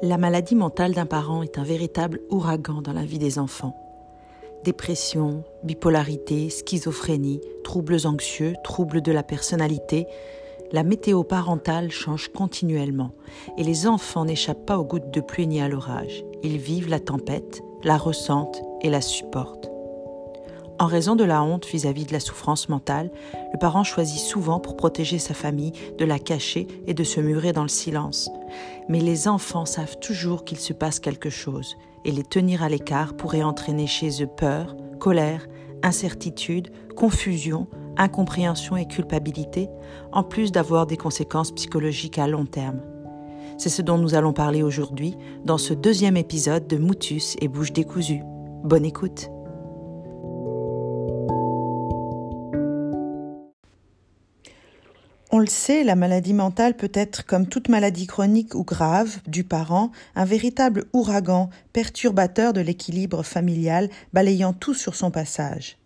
La maladie mentale d'un parent est un véritable ouragan dans la vie des enfants. Dépression, bipolarité, schizophrénie, troubles anxieux, troubles de la personnalité, la météo parentale change continuellement et les enfants n'échappent pas aux gouttes de pluie ni à l'orage. Ils vivent la tempête, la ressentent et la supportent. En raison de la honte vis-à-vis de la souffrance mentale, le parent choisit souvent pour protéger sa famille de la cacher et de se murer dans le silence. Mais les enfants savent toujours qu'il se passe quelque chose, et les tenir à l'écart pourrait entraîner chez eux peur, colère, incertitude, confusion, incompréhension et culpabilité, en plus d'avoir des conséquences psychologiques à long terme. C'est ce dont nous allons parler aujourd'hui dans ce deuxième épisode de Moutus et Bouche décousue. Bonne écoute! On le sait, la maladie mentale peut être, comme toute maladie chronique ou grave du parent, un véritable ouragan perturbateur de l'équilibre familial, balayant tout sur son passage.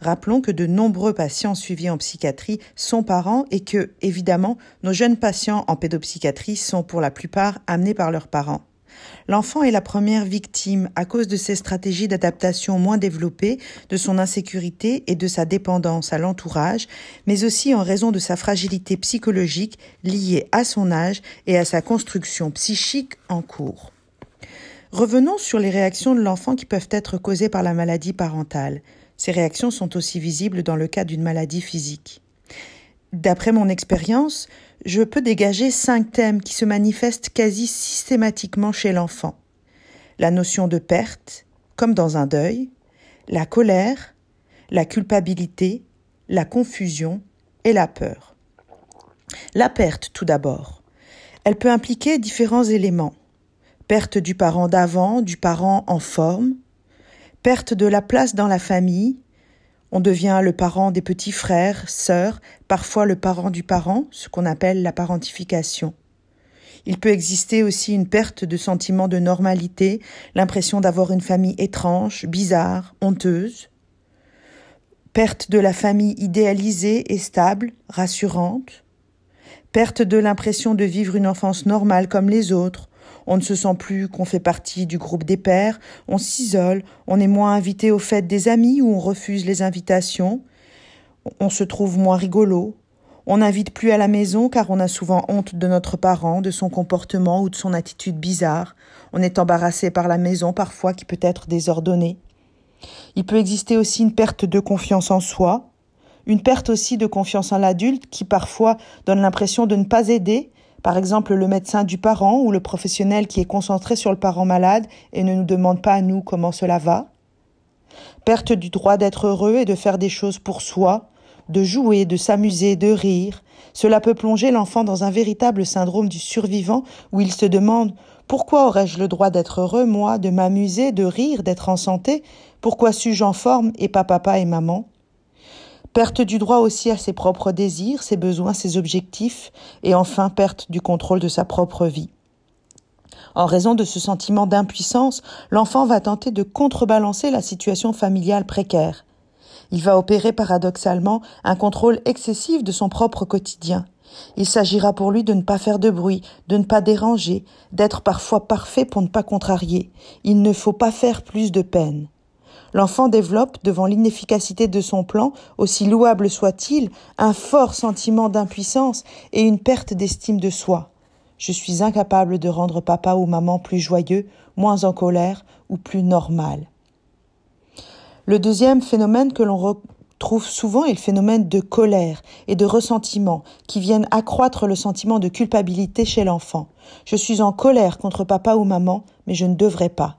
Rappelons que de nombreux patients suivis en psychiatrie sont parents et que, évidemment, nos jeunes patients en pédopsychiatrie sont pour la plupart amenés par leurs parents. L'enfant est la première victime à cause de ses stratégies d'adaptation moins développées, de son insécurité et de sa dépendance à l'entourage, mais aussi en raison de sa fragilité psychologique liée à son âge et à sa construction psychique en cours. Revenons sur les réactions de l'enfant qui peuvent être causées par la maladie parentale. Ces réactions sont aussi visibles dans le cas d'une maladie physique. D'après mon expérience, je peux dégager cinq thèmes qui se manifestent quasi systématiquement chez l'enfant. La notion de perte, comme dans un deuil, la colère, la culpabilité, la confusion et la peur. La perte, tout d'abord. Elle peut impliquer différents éléments. Perte du parent d'avant, du parent en forme, perte de la place dans la famille, on devient le parent des petits frères, sœurs, parfois le parent du parent, ce qu'on appelle la parentification. Il peut exister aussi une perte de sentiment de normalité, l'impression d'avoir une famille étrange, bizarre, honteuse. Perte de la famille idéalisée et stable, rassurante. Perte de l'impression de vivre une enfance normale comme les autres, on ne se sent plus qu'on fait partie du groupe des pères, on s'isole, on est moins invité aux fêtes des amis ou on refuse les invitations, on se trouve moins rigolo, on n'invite plus à la maison car on a souvent honte de notre parent, de son comportement ou de son attitude bizarre, on est embarrassé par la maison parfois qui peut être désordonnée. Il peut exister aussi une perte de confiance en soi, une perte aussi de confiance en l'adulte qui parfois donne l'impression de ne pas aider par exemple, le médecin du parent ou le professionnel qui est concentré sur le parent malade et ne nous demande pas à nous comment cela va. Perte du droit d'être heureux et de faire des choses pour soi, de jouer, de s'amuser, de rire. Cela peut plonger l'enfant dans un véritable syndrome du survivant où il se demande pourquoi aurais-je le droit d'être heureux, moi, de m'amuser, de rire, d'être en santé? Pourquoi suis-je en forme et pas papa et maman? Perte du droit aussi à ses propres désirs, ses besoins, ses objectifs, et enfin perte du contrôle de sa propre vie. En raison de ce sentiment d'impuissance, l'enfant va tenter de contrebalancer la situation familiale précaire. Il va opérer paradoxalement un contrôle excessif de son propre quotidien. Il s'agira pour lui de ne pas faire de bruit, de ne pas déranger, d'être parfois parfait pour ne pas contrarier. Il ne faut pas faire plus de peine. L'enfant développe, devant l'inefficacité de son plan, aussi louable soit-il, un fort sentiment d'impuissance et une perte d'estime de soi. Je suis incapable de rendre papa ou maman plus joyeux, moins en colère ou plus normal. Le deuxième phénomène que l'on retrouve souvent est le phénomène de colère et de ressentiment qui viennent accroître le sentiment de culpabilité chez l'enfant. Je suis en colère contre papa ou maman, mais je ne devrais pas.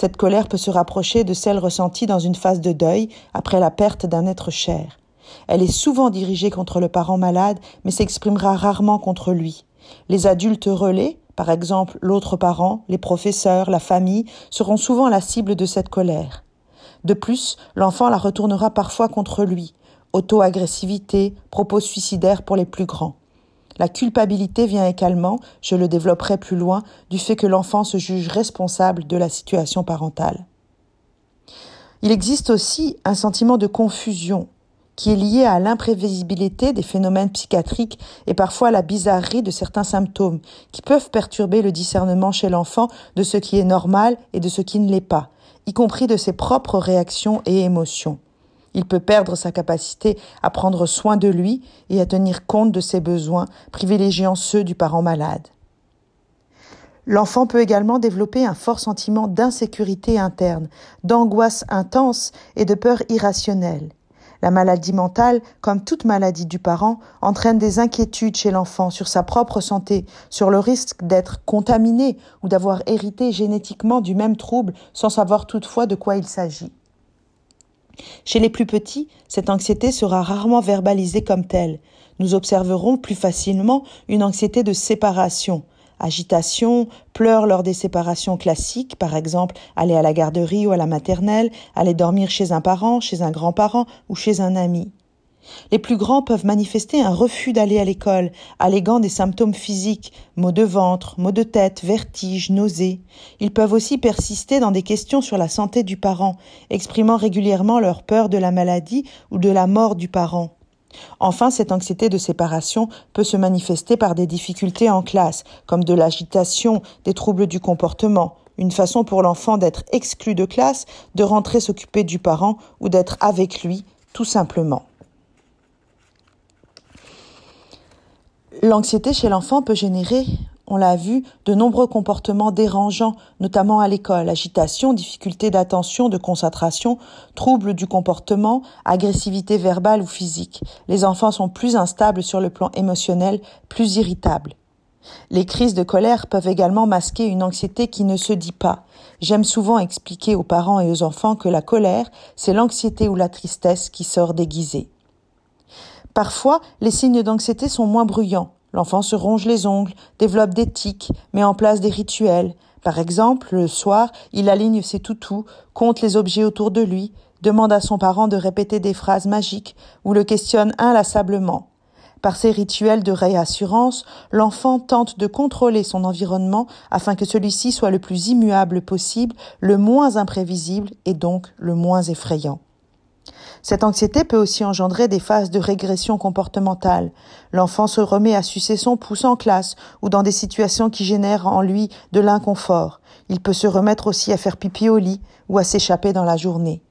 Cette colère peut se rapprocher de celle ressentie dans une phase de deuil après la perte d'un être cher. Elle est souvent dirigée contre le parent malade, mais s'exprimera rarement contre lui. Les adultes relais, par exemple l'autre parent, les professeurs, la famille, seront souvent la cible de cette colère. De plus, l'enfant la retournera parfois contre lui. Auto-agressivité, propos suicidaires pour les plus grands. La culpabilité vient également, je le développerai plus loin, du fait que l'enfant se juge responsable de la situation parentale. Il existe aussi un sentiment de confusion. qui est liée à l'imprévisibilité des phénomènes psychiatriques et parfois à la bizarrerie de certains symptômes, qui peuvent perturber le discernement chez l'enfant de ce qui est normal et de ce qui ne l'est pas, y compris de ses propres réactions et émotions. Il peut perdre sa capacité à prendre soin de lui et à tenir compte de ses besoins, privilégiant ceux du parent malade. L'enfant peut également développer un fort sentiment d'insécurité interne, d'angoisse intense et de peur irrationnelle. La maladie mentale, comme toute maladie du parent, entraîne des inquiétudes chez l'enfant sur sa propre santé, sur le risque d'être contaminé ou d'avoir hérité génétiquement du même trouble sans savoir toutefois de quoi il s'agit. Chez les plus petits, cette anxiété sera rarement verbalisée comme telle. Nous observerons plus facilement une anxiété de séparation, agitation, pleurs lors des séparations classiques, par exemple aller à la garderie ou à la maternelle, aller dormir chez un parent, chez un grand-parent ou chez un ami. Les plus grands peuvent manifester un refus d'aller à l'école, alléguant des symptômes physiques, maux de ventre, maux de tête, vertiges, nausées. Ils peuvent aussi persister dans des questions sur la santé du parent, exprimant régulièrement leur peur de la maladie ou de la mort du parent. Enfin, cette anxiété de séparation peut se manifester par des difficultés en classe, comme de l'agitation, des troubles du comportement, une façon pour l'enfant d'être exclu de classe, de rentrer s'occuper du parent ou d'être avec lui, tout simplement. L'anxiété chez l'enfant peut générer on l'a vu, de nombreux comportements dérangeants, notamment à l'école, agitation, difficulté d'attention, de concentration, troubles du comportement, agressivité verbale ou physique. Les enfants sont plus instables sur le plan émotionnel, plus irritables. Les crises de colère peuvent également masquer une anxiété qui ne se dit pas. J'aime souvent expliquer aux parents et aux enfants que la colère, c'est l'anxiété ou la tristesse qui sort déguisée. Parfois, les signes d'anxiété sont moins bruyants. L'enfant se ronge les ongles, développe des tics, met en place des rituels. Par exemple, le soir, il aligne ses toutous, compte les objets autour de lui, demande à son parent de répéter des phrases magiques ou le questionne inlassablement. Par ces rituels de réassurance, l'enfant tente de contrôler son environnement afin que celui-ci soit le plus immuable possible, le moins imprévisible et donc le moins effrayant. Cette anxiété peut aussi engendrer des phases de régression comportementale. L'enfant se remet à sucer son pouce en classe ou dans des situations qui génèrent en lui de l'inconfort. Il peut se remettre aussi à faire pipi au lit ou à s'échapper dans la journée.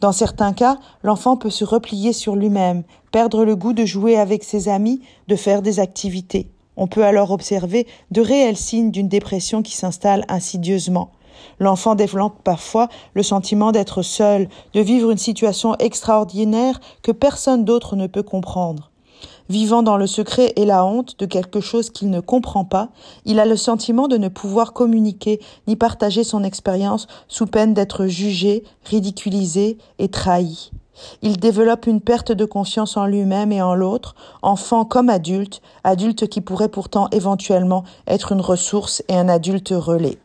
Dans certains cas, l'enfant peut se replier sur lui-même, perdre le goût de jouer avec ses amis, de faire des activités. On peut alors observer de réels signes d'une dépression qui s'installe insidieusement. L'enfant développe parfois le sentiment d'être seul, de vivre une situation extraordinaire que personne d'autre ne peut comprendre. Vivant dans le secret et la honte de quelque chose qu'il ne comprend pas, il a le sentiment de ne pouvoir communiquer ni partager son expérience sous peine d'être jugé, ridiculisé et trahi. Il développe une perte de confiance en lui-même et en l'autre, enfant comme adulte, adulte qui pourrait pourtant éventuellement être une ressource et un adulte relais.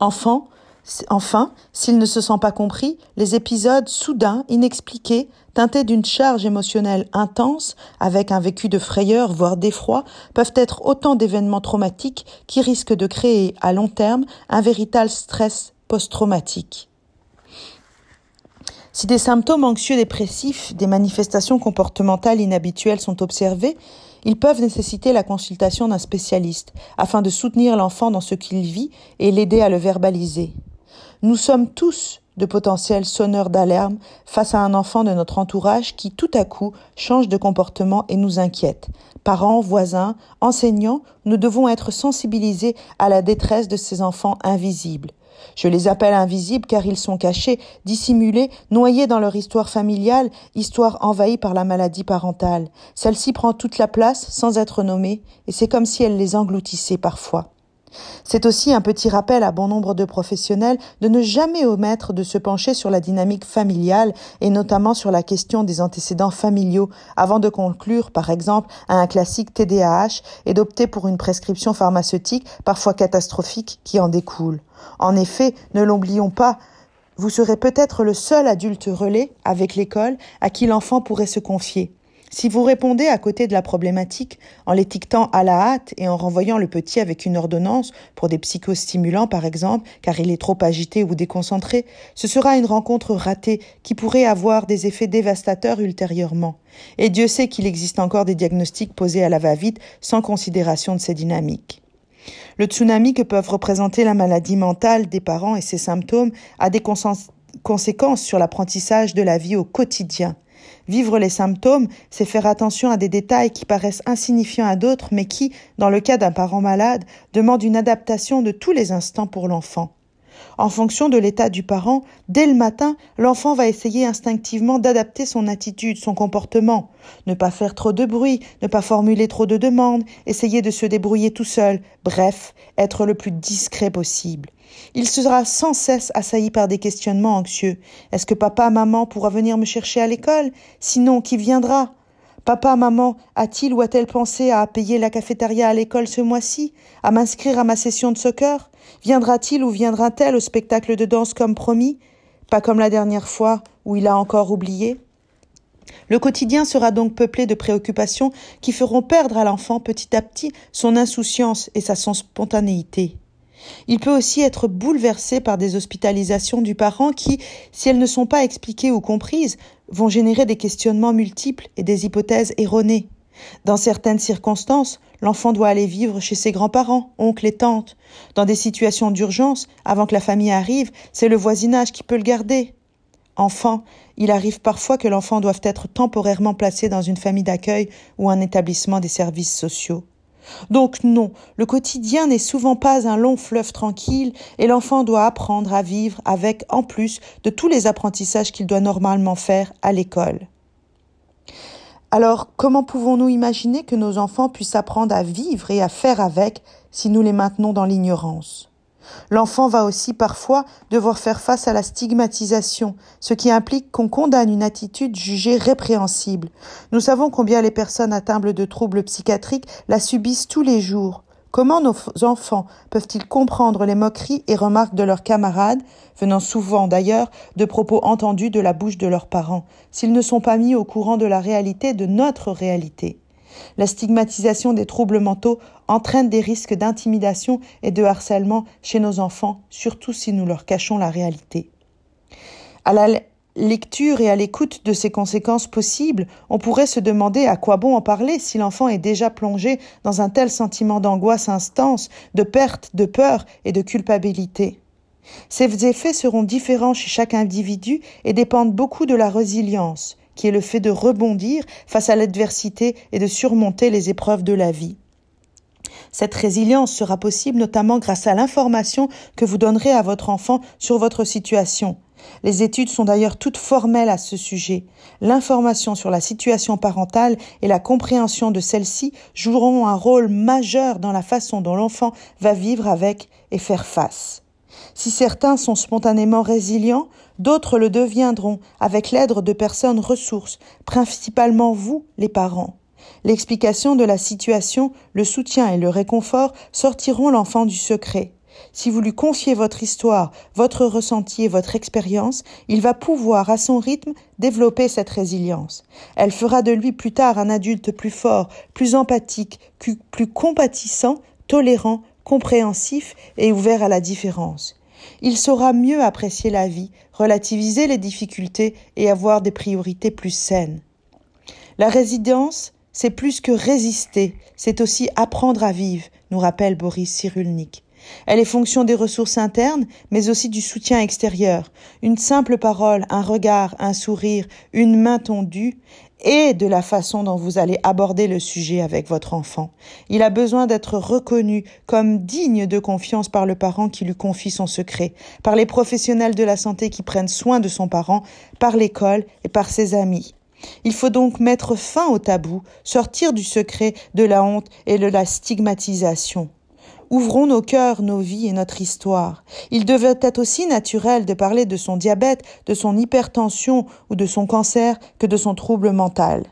Enfin, s'il ne se sent pas compris, les épisodes soudains, inexpliqués, teintés d'une charge émotionnelle intense, avec un vécu de frayeur, voire d'effroi, peuvent être autant d'événements traumatiques qui risquent de créer à long terme un véritable stress post-traumatique. Si des symptômes anxieux dépressifs, des manifestations comportementales inhabituelles sont observés, ils peuvent nécessiter la consultation d'un spécialiste afin de soutenir l'enfant dans ce qu'il vit et l'aider à le verbaliser. Nous sommes tous de potentiels sonneurs d'alarme face à un enfant de notre entourage qui tout à coup change de comportement et nous inquiète. Parents, voisins, enseignants, nous devons être sensibilisés à la détresse de ces enfants invisibles. Je les appelle invisibles car ils sont cachés, dissimulés, noyés dans leur histoire familiale, histoire envahie par la maladie parentale. Celle-ci prend toute la place sans être nommée, et c'est comme si elle les engloutissait parfois. C'est aussi un petit rappel à bon nombre de professionnels de ne jamais omettre de se pencher sur la dynamique familiale et notamment sur la question des antécédents familiaux avant de conclure, par exemple, à un classique TDAH et d'opter pour une prescription pharmaceutique parfois catastrophique qui en découle. En effet, ne l'oublions pas, vous serez peut-être le seul adulte relais avec l'école à qui l'enfant pourrait se confier. Si vous répondez à côté de la problématique en l'étiquetant à la hâte et en renvoyant le petit avec une ordonnance pour des psychostimulants par exemple, car il est trop agité ou déconcentré, ce sera une rencontre ratée qui pourrait avoir des effets dévastateurs ultérieurement. Et Dieu sait qu'il existe encore des diagnostics posés à la va-vite sans considération de ces dynamiques. Le tsunami que peuvent représenter la maladie mentale des parents et ses symptômes a des conséquences sur l'apprentissage de la vie au quotidien. Vivre les symptômes, c'est faire attention à des détails qui paraissent insignifiants à d'autres, mais qui, dans le cas d'un parent malade, demandent une adaptation de tous les instants pour l'enfant. En fonction de l'état du parent, dès le matin, l'enfant va essayer instinctivement d'adapter son attitude, son comportement. Ne pas faire trop de bruit, ne pas formuler trop de demandes, essayer de se débrouiller tout seul, bref, être le plus discret possible. Il sera sans cesse assailli par des questionnements anxieux. Est-ce que papa, maman pourra venir me chercher à l'école? Sinon, qui viendra? Papa, maman, a-t-il ou a-t-elle pensé à payer la cafétéria à l'école ce mois-ci? À m'inscrire à ma session de soccer? Viendra-t-il ou viendra-t-elle au spectacle de danse comme promis? Pas comme la dernière fois où il a encore oublié? Le quotidien sera donc peuplé de préoccupations qui feront perdre à l'enfant petit à petit son insouciance et sa spontanéité. Il peut aussi être bouleversé par des hospitalisations du parent qui, si elles ne sont pas expliquées ou comprises, vont générer des questionnements multiples et des hypothèses erronées. Dans certaines circonstances, l'enfant doit aller vivre chez ses grands-parents, oncles et tantes. Dans des situations d'urgence, avant que la famille arrive, c'est le voisinage qui peut le garder. Enfin, il arrive parfois que l'enfant doive être temporairement placé dans une famille d'accueil ou un établissement des services sociaux. Donc non, le quotidien n'est souvent pas un long fleuve tranquille et l'enfant doit apprendre à vivre avec, en plus de tous les apprentissages qu'il doit normalement faire à l'école. Alors, comment pouvons-nous imaginer que nos enfants puissent apprendre à vivre et à faire avec si nous les maintenons dans l'ignorance? L'enfant va aussi parfois devoir faire face à la stigmatisation, ce qui implique qu'on condamne une attitude jugée répréhensible. Nous savons combien les personnes atteintes de troubles psychiatriques la subissent tous les jours. Comment nos enfants peuvent-ils comprendre les moqueries et remarques de leurs camarades, venant souvent d'ailleurs de propos entendus de la bouche de leurs parents, s'ils ne sont pas mis au courant de la réalité de notre réalité? La stigmatisation des troubles mentaux entraîne des risques d'intimidation et de harcèlement chez nos enfants, surtout si nous leur cachons la réalité. Lecture et à l'écoute de ces conséquences possibles, on pourrait se demander à quoi bon en parler si l'enfant est déjà plongé dans un tel sentiment d'angoisse intense, de perte, de peur et de culpabilité. Ces effets seront différents chez chaque individu et dépendent beaucoup de la résilience, qui est le fait de rebondir face à l'adversité et de surmonter les épreuves de la vie. Cette résilience sera possible notamment grâce à l'information que vous donnerez à votre enfant sur votre situation. Les études sont d'ailleurs toutes formelles à ce sujet. L'information sur la situation parentale et la compréhension de celle-ci joueront un rôle majeur dans la façon dont l'enfant va vivre avec et faire face. Si certains sont spontanément résilients, d'autres le deviendront avec l'aide de personnes ressources, principalement vous, les parents. L'explication de la situation, le soutien et le réconfort sortiront l'enfant du secret. Si vous lui confiez votre histoire, votre ressenti et votre expérience, il va pouvoir, à son rythme, développer cette résilience. Elle fera de lui plus tard un adulte plus fort, plus empathique, plus compatissant, tolérant, compréhensif et ouvert à la différence. Il saura mieux apprécier la vie, relativiser les difficultés et avoir des priorités plus saines. La résidence, c'est plus que résister, c'est aussi apprendre à vivre, nous rappelle Boris Cyrulnik. Elle est fonction des ressources internes, mais aussi du soutien extérieur. Une simple parole, un regard, un sourire, une main tendue, et de la façon dont vous allez aborder le sujet avec votre enfant. Il a besoin d'être reconnu comme digne de confiance par le parent qui lui confie son secret, par les professionnels de la santé qui prennent soin de son parent, par l'école et par ses amis. Il faut donc mettre fin au tabou, sortir du secret, de la honte et de la stigmatisation. Ouvrons nos cœurs, nos vies et notre histoire. Il devait être aussi naturel de parler de son diabète, de son hypertension ou de son cancer que de son trouble mental.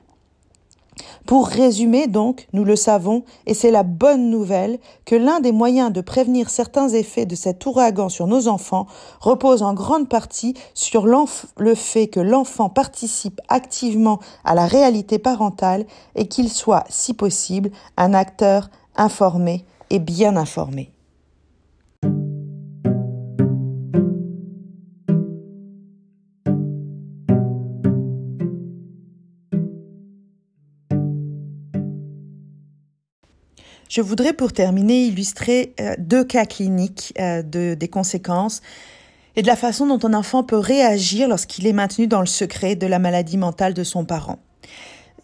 Pour résumer donc, nous le savons, et c'est la bonne nouvelle, que l'un des moyens de prévenir certains effets de cet ouragan sur nos enfants repose en grande partie sur le fait que l'enfant participe activement à la réalité parentale et qu'il soit, si possible, un acteur informé et bien informé. Je voudrais pour terminer illustrer euh, deux cas cliniques euh, de, des conséquences et de la façon dont un enfant peut réagir lorsqu'il est maintenu dans le secret de la maladie mentale de son parent.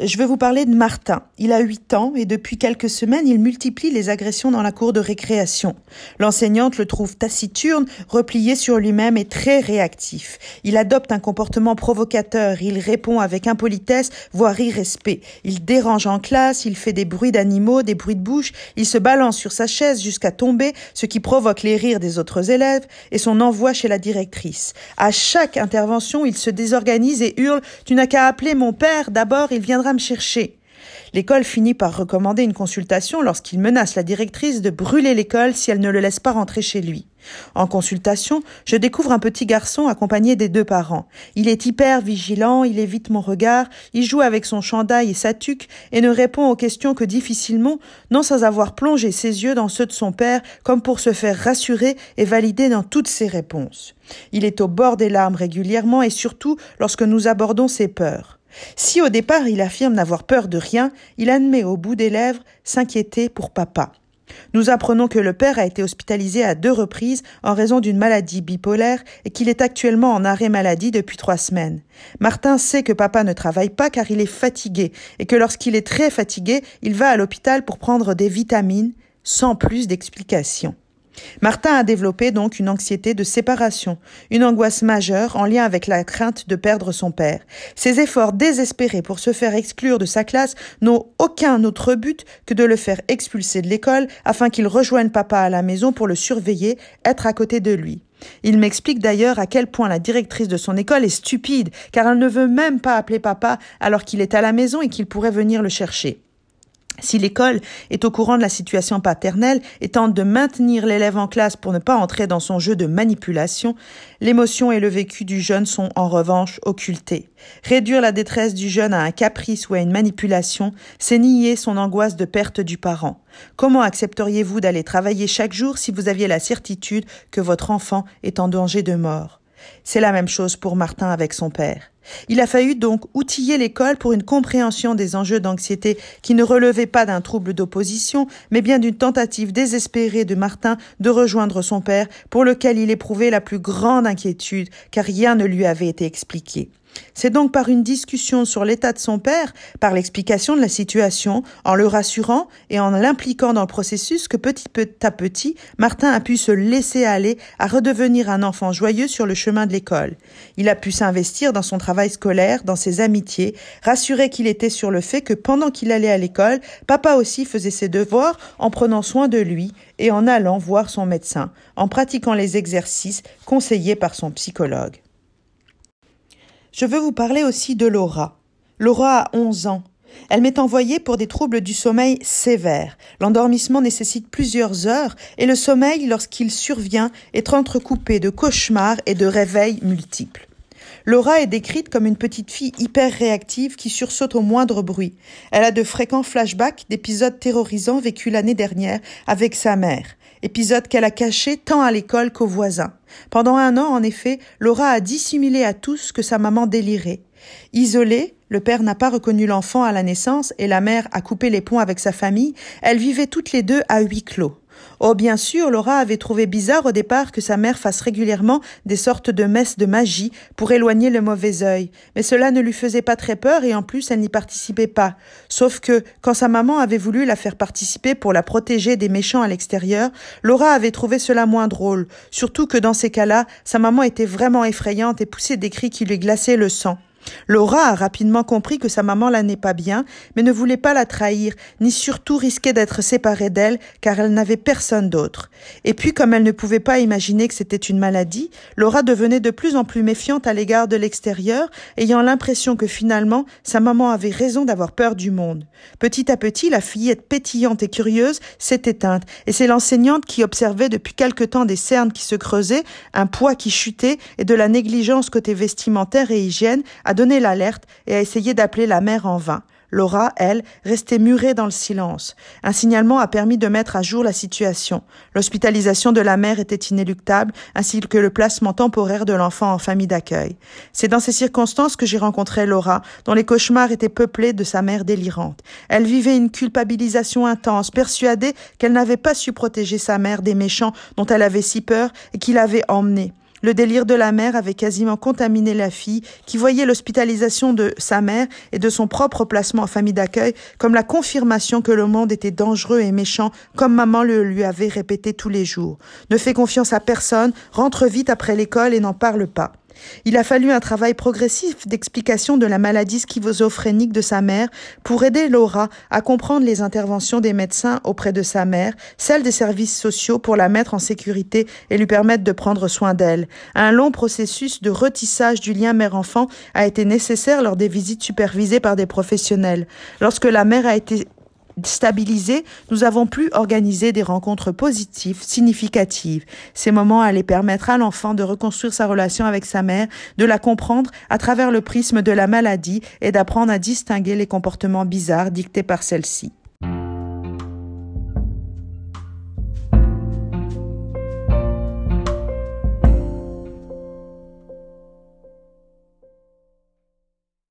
Je vais vous parler de Martin. Il a 8 ans et depuis quelques semaines, il multiplie les agressions dans la cour de récréation. L'enseignante le trouve taciturne, replié sur lui-même et très réactif. Il adopte un comportement provocateur, il répond avec impolitesse, voire irrespect. Il dérange en classe, il fait des bruits d'animaux, des bruits de bouche, il se balance sur sa chaise jusqu'à tomber, ce qui provoque les rires des autres élèves et son envoi chez la directrice. À chaque intervention, il se désorganise et hurle Tu n'as qu'à appeler mon père, d'abord il viendra chercher. L'école finit par recommander une consultation lorsqu'il menace la directrice de brûler l'école si elle ne le laisse pas rentrer chez lui. En consultation, je découvre un petit garçon accompagné des deux parents. Il est hyper vigilant, il évite mon regard, il joue avec son chandail et sa tuque et ne répond aux questions que difficilement, non sans avoir plongé ses yeux dans ceux de son père comme pour se faire rassurer et valider dans toutes ses réponses. Il est au bord des larmes régulièrement et surtout lorsque nous abordons ses peurs. Si au départ il affirme n'avoir peur de rien, il admet au bout des lèvres s'inquiéter pour papa. Nous apprenons que le père a été hospitalisé à deux reprises en raison d'une maladie bipolaire et qu'il est actuellement en arrêt maladie depuis trois semaines. Martin sait que papa ne travaille pas car il est fatigué et que lorsqu'il est très fatigué, il va à l'hôpital pour prendre des vitamines sans plus d'explications. Martin a développé donc une anxiété de séparation, une angoisse majeure en lien avec la crainte de perdre son père. Ses efforts désespérés pour se faire exclure de sa classe n'ont aucun autre but que de le faire expulser de l'école afin qu'il rejoigne papa à la maison pour le surveiller, être à côté de lui. Il m'explique d'ailleurs à quel point la directrice de son école est stupide, car elle ne veut même pas appeler papa alors qu'il est à la maison et qu'il pourrait venir le chercher. Si l'école est au courant de la situation paternelle et tente de maintenir l'élève en classe pour ne pas entrer dans son jeu de manipulation, l'émotion et le vécu du jeune sont en revanche occultés. Réduire la détresse du jeune à un caprice ou à une manipulation, c'est nier son angoisse de perte du parent. Comment accepteriez-vous d'aller travailler chaque jour si vous aviez la certitude que votre enfant est en danger de mort? C'est la même chose pour Martin avec son père. Il a fallu donc outiller l'école pour une compréhension des enjeux d'anxiété qui ne relevaient pas d'un trouble d'opposition, mais bien d'une tentative désespérée de Martin de rejoindre son père, pour lequel il éprouvait la plus grande inquiétude, car rien ne lui avait été expliqué. C'est donc par une discussion sur l'état de son père, par l'explication de la situation, en le rassurant et en l'impliquant dans le processus que petit à petit, Martin a pu se laisser aller à redevenir un enfant joyeux sur le chemin de l'école. Il a pu s'investir dans son travail scolaire, dans ses amitiés, rassuré qu'il était sur le fait que pendant qu'il allait à l'école, papa aussi faisait ses devoirs en prenant soin de lui et en allant voir son médecin, en pratiquant les exercices conseillés par son psychologue. Je veux vous parler aussi de Laura. Laura a 11 ans. Elle m'est envoyée pour des troubles du sommeil sévères. L'endormissement nécessite plusieurs heures et le sommeil, lorsqu'il survient, est entrecoupé de cauchemars et de réveils multiples. Laura est décrite comme une petite fille hyper réactive qui sursaute au moindre bruit. Elle a de fréquents flashbacks d'épisodes terrorisants vécus l'année dernière avec sa mère épisode qu'elle a caché tant à l'école qu'aux voisins. Pendant un an, en effet, Laura a dissimulé à tous que sa maman délirait. Isolée, le père n'a pas reconnu l'enfant à la naissance et la mère a coupé les ponts avec sa famille, elles vivaient toutes les deux à huis clos. Oh, bien sûr, Laura avait trouvé bizarre au départ que sa mère fasse régulièrement des sortes de messes de magie pour éloigner le mauvais œil, mais cela ne lui faisait pas très peur et en plus elle n'y participait pas. Sauf que, quand sa maman avait voulu la faire participer pour la protéger des méchants à l'extérieur, Laura avait trouvé cela moins drôle, surtout que dans ces cas-là, sa maman était vraiment effrayante et poussait des cris qui lui glaçaient le sang. Laura a rapidement compris que sa maman la n'est pas bien, mais ne voulait pas la trahir, ni surtout risquer d'être séparée d'elle, car elle n'avait personne d'autre. Et puis, comme elle ne pouvait pas imaginer que c'était une maladie, Laura devenait de plus en plus méfiante à l'égard de l'extérieur, ayant l'impression que finalement, sa maman avait raison d'avoir peur du monde. Petit à petit, la fillette pétillante et curieuse s'est éteinte, et c'est l'enseignante qui observait depuis quelque temps des cernes qui se creusaient, un poids qui chutait, et de la négligence côté vestimentaire et hygiène, a donné l'alerte et a essayé d'appeler la mère en vain. Laura, elle, restait murée dans le silence. Un signalement a permis de mettre à jour la situation. L'hospitalisation de la mère était inéluctable, ainsi que le placement temporaire de l'enfant en famille d'accueil. C'est dans ces circonstances que j'ai rencontré Laura, dont les cauchemars étaient peuplés de sa mère délirante. Elle vivait une culpabilisation intense, persuadée qu'elle n'avait pas su protéger sa mère des méchants dont elle avait si peur et qui l'avaient emmenée. Le délire de la mère avait quasiment contaminé la fille, qui voyait l'hospitalisation de sa mère et de son propre placement en famille d'accueil comme la confirmation que le monde était dangereux et méchant, comme maman le lui avait répété tous les jours. Ne fais confiance à personne, rentre vite après l'école et n'en parle pas. Il a fallu un travail progressif d'explication de la maladie schizophrénique de sa mère pour aider Laura à comprendre les interventions des médecins auprès de sa mère, celles des services sociaux pour la mettre en sécurité et lui permettre de prendre soin d'elle. Un long processus de retissage du lien mère-enfant a été nécessaire lors des visites supervisées par des professionnels. Lorsque la mère a été stabilisés, nous avons pu organiser des rencontres positives, significatives. Ces moments allaient permettre à l'enfant de reconstruire sa relation avec sa mère, de la comprendre à travers le prisme de la maladie et d'apprendre à distinguer les comportements bizarres dictés par celle-ci.